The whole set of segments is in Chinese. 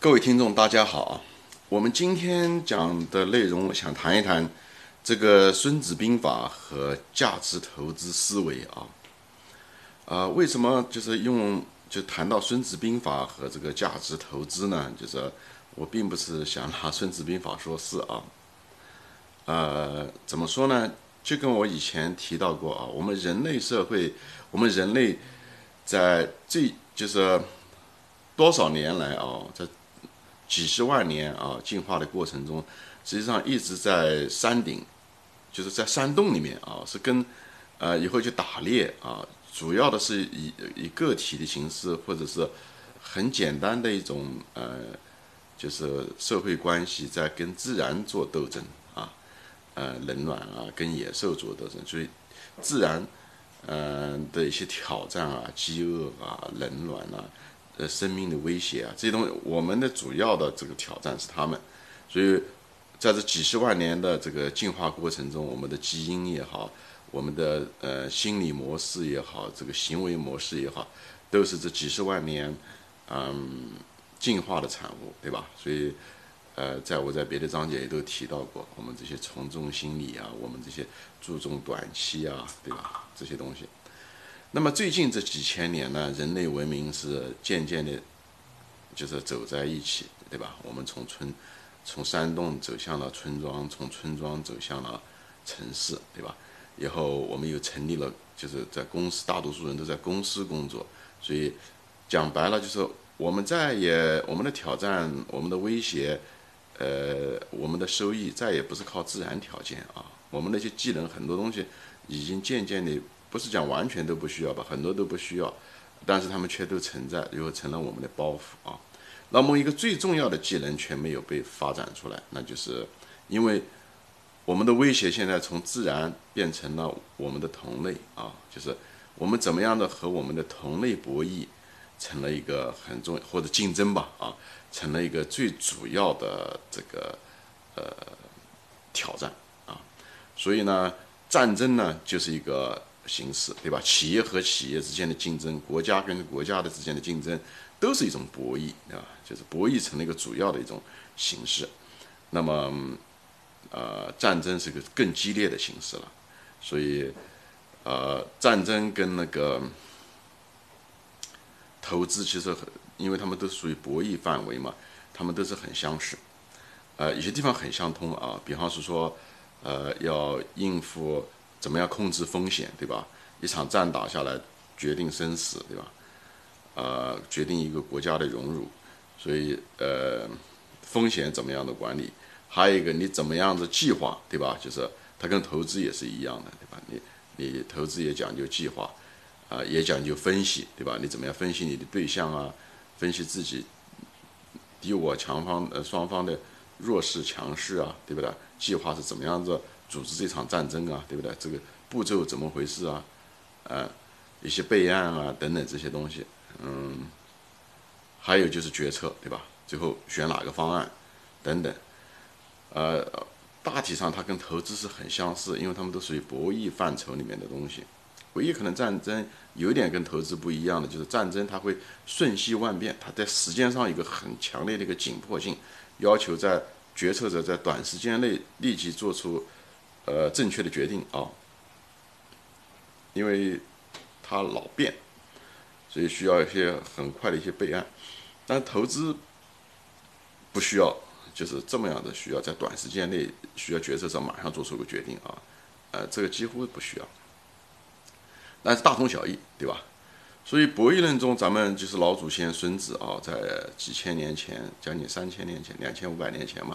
各位听众，大家好啊！我们今天讲的内容，想谈一谈这个《孙子兵法》和价值投资思维啊。啊，为什么就是用就谈到《孙子兵法》和这个价值投资呢？就是我并不是想拿《孙子兵法》说事啊。呃，怎么说呢？就跟我以前提到过啊，我们人类社会，我们人类在最就是多少年来啊，在几十万年啊，进化的过程中，实际上一直在山顶，就是在山洞里面啊，是跟呃以后去打猎啊，主要的是以以个体的形式，或者是很简单的一种呃，就是社会关系在跟自然做斗争啊，呃冷暖啊，跟野兽做斗争，所以自然嗯的一些挑战啊，饥饿啊，冷暖啊。呃，生命的威胁啊，这些东西，我们的主要的这个挑战是他们，所以在这几十万年的这个进化过程中，我们的基因也好，我们的呃心理模式也好，这个行为模式也好，都是这几十万年嗯进化的产物，对吧？所以呃，在我在别的章节也都提到过，我们这些从众心理啊，我们这些注重短期啊，对吧？这些东西。那么最近这几千年呢，人类文明是渐渐的，就是走在一起，对吧？我们从村，从山洞走向了村庄，从村庄走向了城市，对吧？以后我们又成立了，就是在公司，大多数人都在公司工作，所以讲白了就是我们再也我们的挑战，我们的威胁，呃，我们的收益再也不是靠自然条件啊，我们那些技能很多东西已经渐渐的。不是讲完全都不需要吧，很多都不需要，但是他们却都存在，又成了我们的包袱啊。那么一个最重要的技能却没有被发展出来，那就是因为我们的威胁现在从自然变成了我们的同类啊，就是我们怎么样的和我们的同类博弈，成了一个很重要或者竞争吧啊，成了一个最主要的这个呃挑战啊。所以呢，战争呢就是一个。形式对吧？企业和企业之间的竞争，国家跟国家的之间的竞争，都是一种博弈，对吧？就是博弈成了一个主要的一种形式。那么，呃，战争是个更激烈的形式了。所以，呃，战争跟那个投资其实很，因为他们都属于博弈范围嘛，他们都是很相似。呃，有些地方很相通啊，比方是说，呃，要应付。怎么样控制风险，对吧？一场战打下来，决定生死，对吧？呃，决定一个国家的荣辱，所以呃，风险怎么样的管理？还有一个，你怎么样的计划，对吧？就是它跟投资也是一样的，对吧？你你投资也讲究计划，啊，也讲究分析，对吧？你怎么样分析你的对象啊？分析自己敌我强方呃双方的弱势强势啊，对不对？计划是怎么样子？组织这场战争啊，对不对？这个步骤怎么回事啊？呃，一些备案啊，等等这些东西，嗯，还有就是决策，对吧？最后选哪个方案，等等，呃，大体上它跟投资是很相似，因为他们都属于博弈范畴里面的东西。唯一可能战争有点跟投资不一样的，就是战争它会瞬息万变，它在时间上一个很强烈的一个紧迫性，要求在决策者在短时间内立即做出。呃，正确的决定啊，因为它老变，所以需要一些很快的一些备案。但投资不需要，就是这么样的需要在短时间内需要决策上马上做出个决定啊，呃，这个几乎不需要，但是大同小异，对吧？所以博弈论中，咱们就是老祖先孙子啊，在几千年前，将近三千年前，两千五百年前嘛，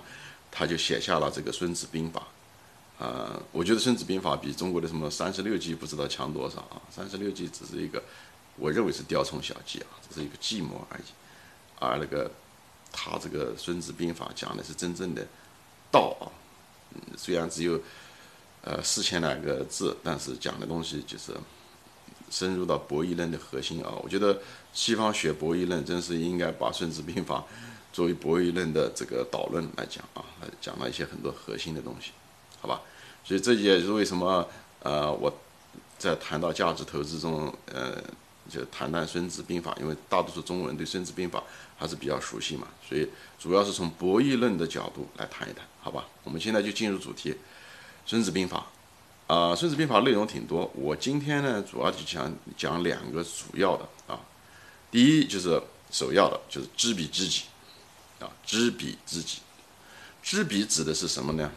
他就写下了这个《孙子兵法》。呃，我觉得《孙子兵法》比中国的什么三十六计不知道强多少啊！三十六计只是一个，我认为是雕虫小技啊，只是一个计谋而已。而那个他这个《孙子兵法》讲的是真正的道啊，嗯，虽然只有呃四千来个字，但是讲的东西就是深入到博弈论的核心啊。我觉得西方学博弈论，真是应该把《孙子兵法》作为博弈论的这个导论来讲啊，讲了一些很多核心的东西。好吧，所以这也是为什么呃我在谈到价值投资中，呃就谈谈《孙子兵法》，因为大多数中国人对《孙子兵法》还是比较熟悉嘛，所以主要是从博弈论的角度来谈一谈，好吧？我们现在就进入主题，《孙子兵法》啊，《孙子兵法》内容挺多，我今天呢主要就讲讲两个主要的啊，第一就是首要的，就是知彼知己啊，知彼知己，知彼指的是什么呢？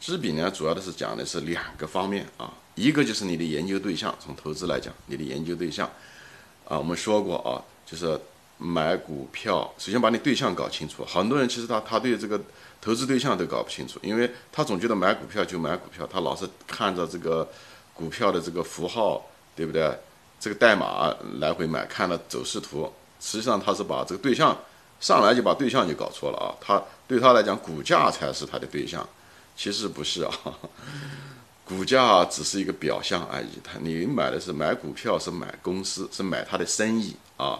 知彼呢，主要的是讲的是两个方面啊，一个就是你的研究对象，从投资来讲，你的研究对象啊，我们说过啊，就是买股票，首先把你对象搞清楚。很多人其实他他对这个投资对象都搞不清楚，因为他总觉得买股票就买股票，他老是看着这个股票的这个符号，对不对？这个代码来回买，看了走势图，实际上他是把这个对象上来就把对象就搞错了啊。他对他来讲，股价才是他的对象。其实不是啊，股价只是一个表象而已。他你买的是买股票，是买公司，是买他的生意啊。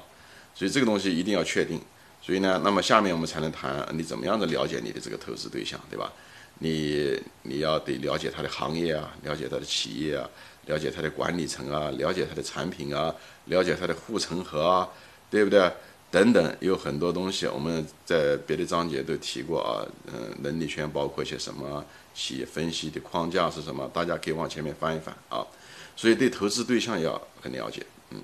所以这个东西一定要确定。所以呢，那么下面我们才能谈你怎么样的了解你的这个投资对象，对吧？你你要得了解他的行业啊，了解他的企业啊，了解他的管理层啊，了解他的产品啊，了解他的护城河啊，对不对？等等，有很多东西我们在别的章节都提过啊，嗯，能力圈包括一些什么？企业分析的框架是什么？大家可以往前面翻一翻啊。所以对投资对象要很了解，嗯。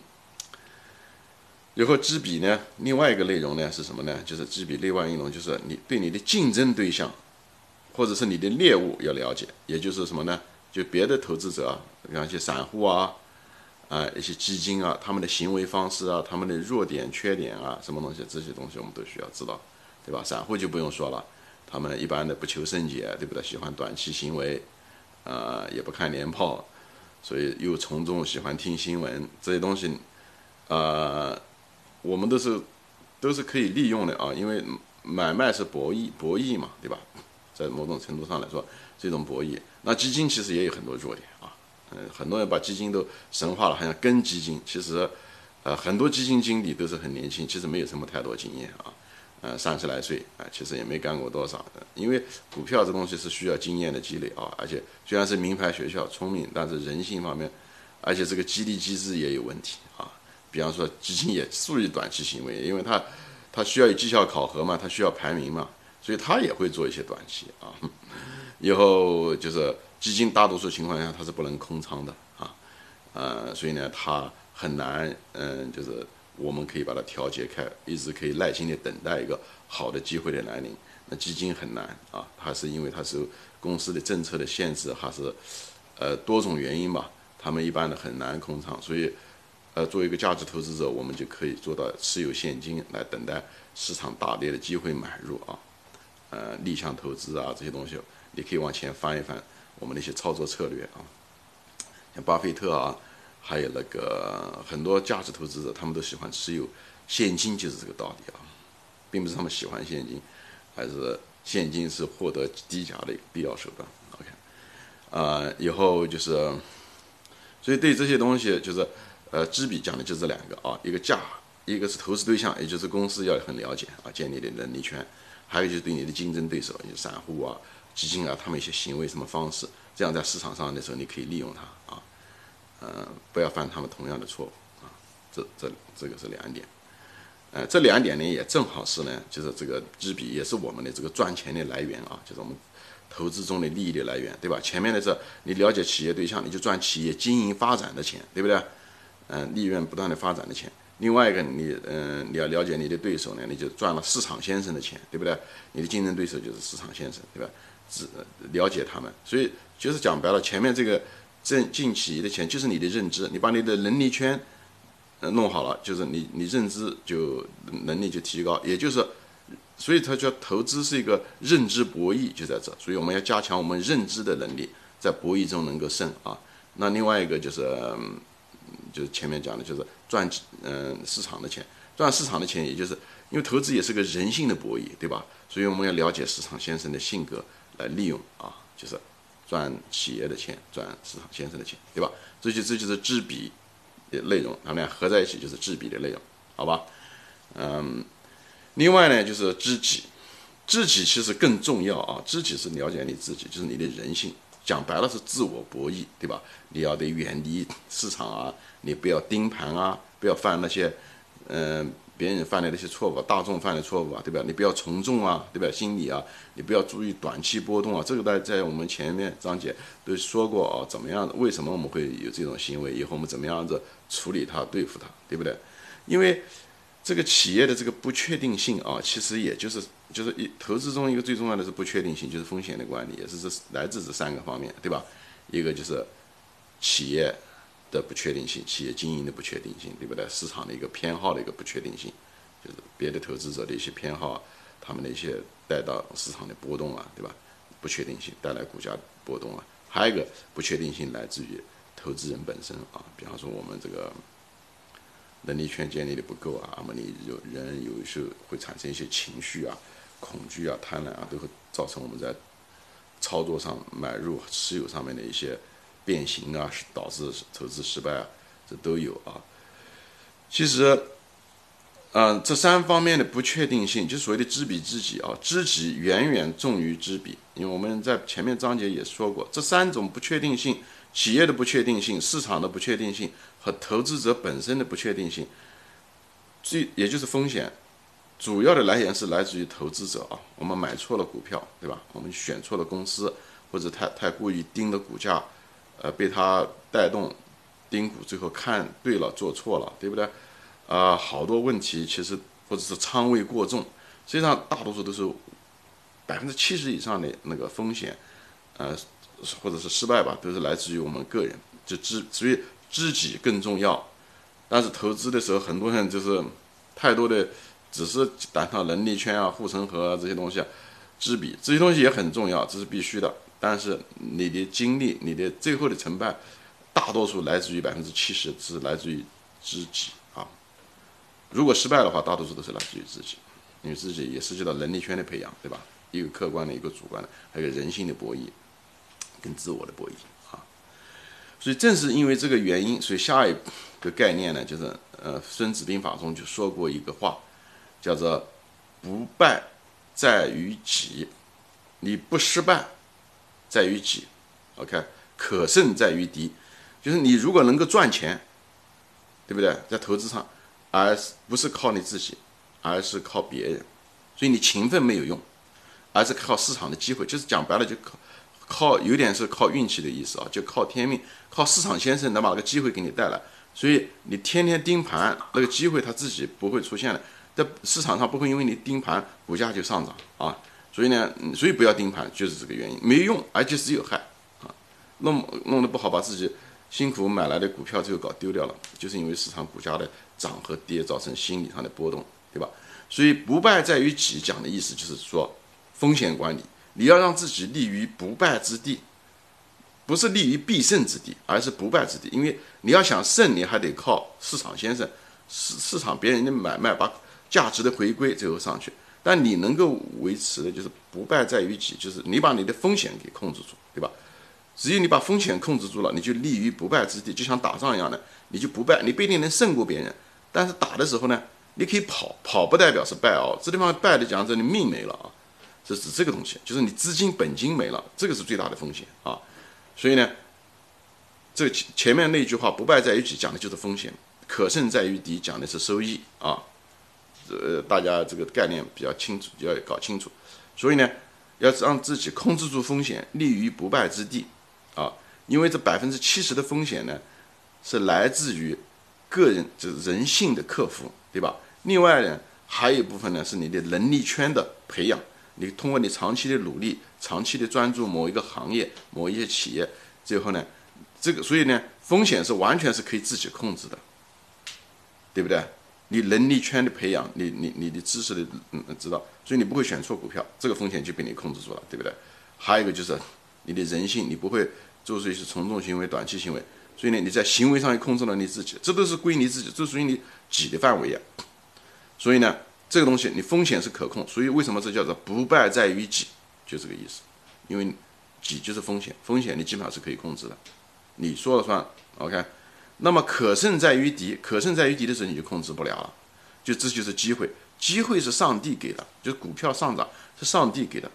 然后知彼呢，另外一个内容呢是什么呢？就是知彼另外一种就是你对你的竞争对象，或者是你的猎物要了解，也就是什么呢？就别的投资者，像一些散户啊。啊，一些基金啊，他们的行为方式啊，他们的弱点、缺点啊，什么东西，这些东西我们都需要知道，对吧？散户就不用说了，他们一般的不求甚解，对不对？喜欢短期行为，呃，也不看年报，所以又从众，喜欢听新闻，这些东西，呃，我们都是都是可以利用的啊，因为买卖是博弈，博弈嘛，对吧？在某种程度上来说，这种博弈，那基金其实也有很多弱点啊。嗯，很多人把基金都神化了，好像跟基金。其实，呃，很多基金经理都是很年轻，其实没有什么太多经验啊。呃，三十来岁啊，其实也没干过多少。因为股票这东西是需要经验的积累啊，而且虽然是名牌学校，聪明，但是人性方面，而且这个激励机制也有问题啊。比方说，基金也属于短期行为，因为它它需要有绩效考核嘛，它需要排名嘛，所以它也会做一些短期啊。以后就是。基金大多数情况下它是不能空仓的啊，呃，所以呢，它很难，嗯，就是我们可以把它调节开，一直可以耐心的等待一个好的机会的来临。那基金很难啊，它是因为它是公司的政策的限制，还是呃多种原因吧，他们一般的很难空仓。所以，呃，作为一个价值投资者，我们就可以做到持有现金来等待市场大跌的机会买入啊，呃，逆向投资啊这些东西，你可以往前翻一翻。我们的一些操作策略啊，像巴菲特啊，还有那个很多价值投资者，他们都喜欢持有现金，就是这个道理啊，并不是他们喜欢现金，还是现金是获得低价的一个必要手段。OK，啊，以后就是，所以对这些东西就是，呃，知彼讲的就这两个啊，一个价，一个是投资对象，也就是公司要很了解啊，建立的能力圈，还有就是对你的竞争对手，就散户啊。基金啊，他们一些行为什么方式，这样在市场上的时候，你可以利用它啊，呃，不要犯他们同样的错误啊。这这这个是两点，呃，这两点呢也正好是呢，就是这个知彼也是我们的这个赚钱的来源啊，就是我们投资中的利益的来源，对吧？前面的是你了解企业对象，你就赚企业经营发展的钱，对不对？嗯，利润不断的发展的钱。另外一个，你嗯，你要了解你的对手呢，你就赚了市场先生的钱，对不对？你的竞争对手就是市场先生，对吧？只了解他们，所以就是讲白了，前面这个挣进企业的钱就是你的认知，你把你的能力圈呃弄好了，就是你你认知就能力就提高，也就是，所以他叫投资是一个认知博弈，就在这，所以我们要加强我们认知的能力，在博弈中能够胜啊。那另外一个就是，就是前面讲的就是赚嗯市场的钱，赚市场的钱，也就是因为投资也是个人性的博弈，对吧？所以我们要了解市场先生的性格。来利用啊，就是赚企业的钱，赚市场先生的钱，对吧？这就这就是知彼的内容，他们俩合在一起就是知彼的内容，好吧？嗯，另外呢，就是知己，知己其实更重要啊。知己是了解你自己，就是你的人性，讲白了是自我博弈，对吧？你要得远离市场啊，你不要盯盘啊，不要犯那些，嗯，别人犯的那些错误，大众犯的错误啊，对吧？你不要从众啊，对吧？心理啊，你不要注意短期波动啊，这个在在我们前面章节都说过啊，怎么样的？为什么我们会有这种行为？以后我们怎么样子处理它、对付它，对不对？因为这个企业的这个不确定性啊，其实也就是就是一投资中一个最重要的是不确定性，就是风险的管理，也是这来自这三个方面，对吧？一个就是企业。的不确定性，企业经营的不确定性，对不对？市场的一个偏好的一个不确定性，就是别的投资者的一些偏好，他们的一些带到市场的波动啊，对吧？不确定性带来股价波动啊。还有一个不确定性来自于投资人本身啊，比方说我们这个能力圈建立的不够啊，那么你有人有时候会产生一些情绪啊、恐惧啊、贪婪啊，都会造成我们在操作上买入持有上面的一些。变形啊，导致投资失败啊，这都有啊。其实，嗯，这三方面的不确定性，就所谓的知彼知己啊，知己远远重于知彼。因为我们在前面章节也说过，这三种不确定性：企业的不确定性、市场的不确定性和投资者本身的不确定性。最也就是风险，主要的来源是来自于投资者啊。我们买错了股票，对吧？我们选错了公司，或者太太过于盯着股价。呃，被他带动，盯股，最后看对了，做错了，对不对？啊，好多问题其实或者是仓位过重，实际上大多数都是百分之七十以上的那个风险，呃，或者是失败吧，都是来自于我们个人，就知所以知己更重要。但是投资的时候，很多人就是太多的只是谈到能力圈啊、护城河啊这些东西啊，知彼这些东西也很重要，这是必须的。但是你的精力，你的最后的成败，大多数来自于百分之七十是来自于知己啊。如果失败的话，大多数都是来自于自己，因为自己也涉及到能力圈的培养，对吧？一个客观的，一个主观的，还有人性的博弈，跟自我的博弈啊。所以正是因为这个原因，所以下一个概念呢，就是呃，《孙子兵法》中就说过一个话，叫做“不败在于己”，你不失败。在于己，OK，可胜在于敌，就是你如果能够赚钱，对不对？在投资上，而不是靠你自己，而是靠别人，所以你勤奋没有用，而是靠市场的机会，就是讲白了就靠靠有点是靠运气的意思啊，就靠天命，靠市场先生能把那个机会给你带来，所以你天天盯盘，那个机会它自己不会出现的，在市场上不会因为你盯盘股价就上涨啊。所以呢，所以不要盯盘，就是这个原因，没用，而且只有害啊，弄弄得不好，把自己辛苦买来的股票最后搞丢掉了，就是因为市场股价的涨和跌造成心理上的波动，对吧？所以不败在于己，讲的意思就是说风险管理，你要让自己立于不败之地，不是立于必胜之地，而是不败之地，因为你要想胜，你还得靠市场先生，市市场别人的买卖，把价值的回归最后上去。但你能够维持的就是不败在于己，就是你把你的风险给控制住，对吧？只有你把风险控制住了，你就立于不败之地，就像打仗一样的，你就不败。你不一定能胜过别人，但是打的时候呢，你可以跑，跑不代表是败哦。这地方败的讲这你命没了啊，是指这个东西，就是你资金本金没了，这个是最大的风险啊。所以呢，这前前面那句话“不败在于己”讲的就是风险，“可胜在于敌”讲的是收益啊。呃，大家这个概念比较清楚，要搞清楚。所以呢，要让自己控制住风险，立于不败之地啊。因为这百分之七十的风险呢，是来自于个人就是人性的克服，对吧？另外呢，还有一部分呢是你的能力圈的培养。你通过你长期的努力，长期的专注某一个行业、某一些企业，最后呢，这个所以呢，风险是完全是可以自己控制的，对不对？你能力圈的培养，你你你的知识的嗯知道，所以你不会选错股票，这个风险就被你控制住了，对不对？还有一个就是你的人性，你不会做出一些从众行为、短期行为，所以呢，你在行为上也控制了你自己，这都是归你自己，这属于你己的范围呀。所以呢，这个东西你风险是可控，所以为什么这叫做不败在于己，就这个意思，因为己就是风险，风险你基本上是可以控制的，你说了算，OK。那么可胜在于敌，可胜在于敌的时候你就控制不了了，就这就是机会，机会是上帝给的，就是股票上涨是上帝给的，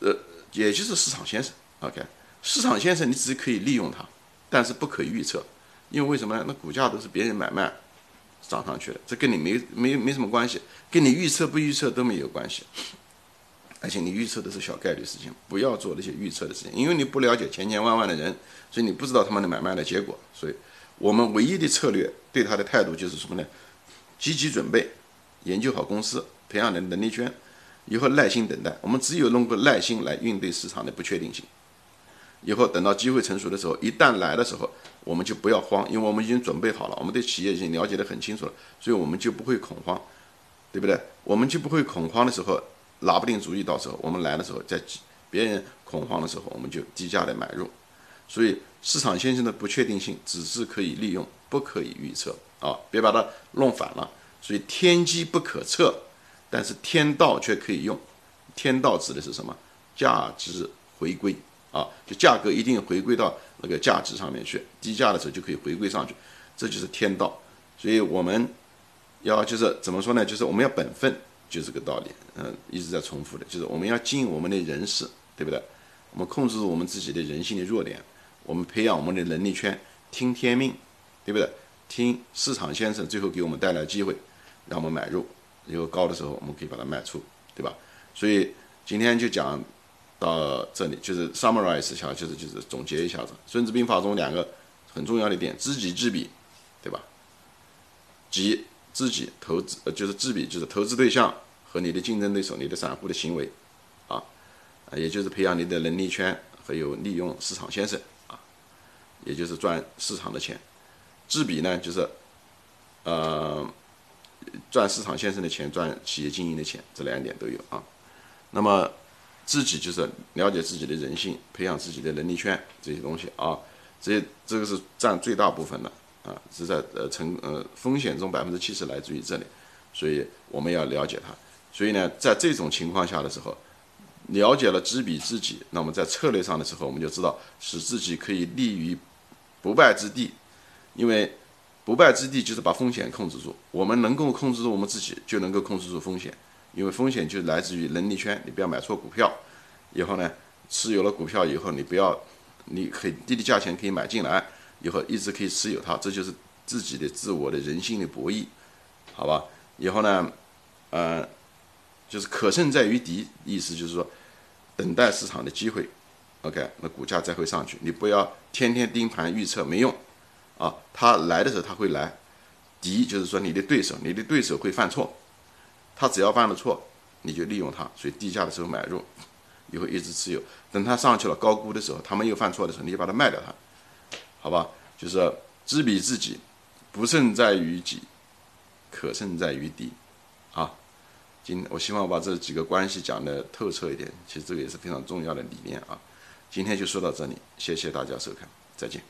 呃，也就是市场先生，OK，市场先生你只可以利用它，但是不可预测，因为为什么呢？那股价都是别人买卖，涨上去了，这跟你没没没什么关系，跟你预测不预测都没有关系。而且你预测的是小概率事情，不要做那些预测的事情，因为你不了解千千万万的人，所以你不知道他们的买卖的结果。所以，我们唯一的策略对他的态度就是什么呢？积极准备，研究好公司，培养的能力圈，以后耐心等待。我们只有弄个耐心来应对市场的不确定性。以后等到机会成熟的时候，一旦来的时候，我们就不要慌，因为我们已经准备好了，我们对企业已经了解的很清楚了，所以我们就不会恐慌，对不对？我们就不会恐慌的时候。拿不定主意，到时候我们来的时候，在别人恐慌的时候，我们就低价的买入。所以市场先生的不确定性只是可以利用，不可以预测啊！别把它弄反了。所以天机不可测，但是天道却可以用。天道指的是什么？价值回归啊，就价格一定回归到那个价值上面去，低价的时候就可以回归上去，这就是天道。所以我们要就是怎么说呢？就是我们要本分。就这个道理，嗯，一直在重复的，就是我们要尽我们的人事，对不对？我们控制住我们自己的人性的弱点，我们培养我们的能力圈，听天命，对不对？听市场先生最后给我们带来机会，让我们买入，以后高的时候我们可以把它卖出，对吧？所以今天就讲到这里，就是 summarize 一下，就是就是总结一下子，《孙子兵法》中两个很重要的点：知己知彼，对吧？即知己投资，呃，就是知彼，就是投资对象。和你的竞争对手、你的散户的行为，啊，也就是培养你的能力圈，还有利用市场先生，也就是赚市场的钱。知彼呢，就是呃赚市场先生的钱，赚企业经营的钱，这两点都有啊。那么自己就是了解自己的人性，培养自己的能力圈这些东西啊，这这个是占最大部分的啊，是在呃成呃风险中百分之七十来自于这里，所以我们要了解它。所以呢，在这种情况下的时候，了解了知彼知己，那么在策略上的时候，我们就知道使自己可以立于不败之地，因为不败之地就是把风险控制住。我们能够控制住我们自己，就能够控制住风险，因为风险就来自于能力圈。你不要买错股票，以后呢，持有了股票以后，你不要，你很低的价钱可以买进来，以后一直可以持有它，这就是自己的自我的人性的博弈，好吧？以后呢，呃。就是可胜在于敌，意思就是说，等待市场的机会，OK，那股价再会上去。你不要天天盯盘预测没用，啊，它来的时候它会来，敌就是说你的对手，你的对手会犯错，他只要犯了错，你就利用它，所以低价的时候买入，以后一直持有，等它上去了高估的时候，他们又犯错的时候，你就把它卖掉它，好吧？就是知彼知己，不胜在于己，可胜在于敌，啊。今我希望我把这几个关系讲得透彻一点，其实这个也是非常重要的理念啊。今天就说到这里，谢谢大家收看，再见。